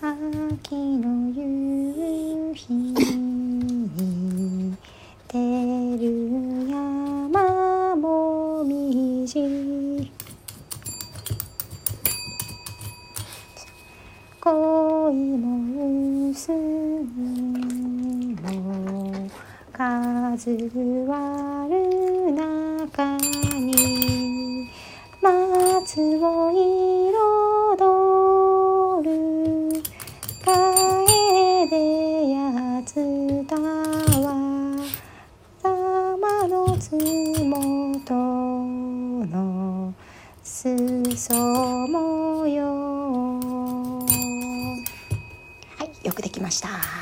秋の夕日に出る山もみじ。恋も薄も数ある中に。松をは玉のつもとの裾模様。はいよくできました。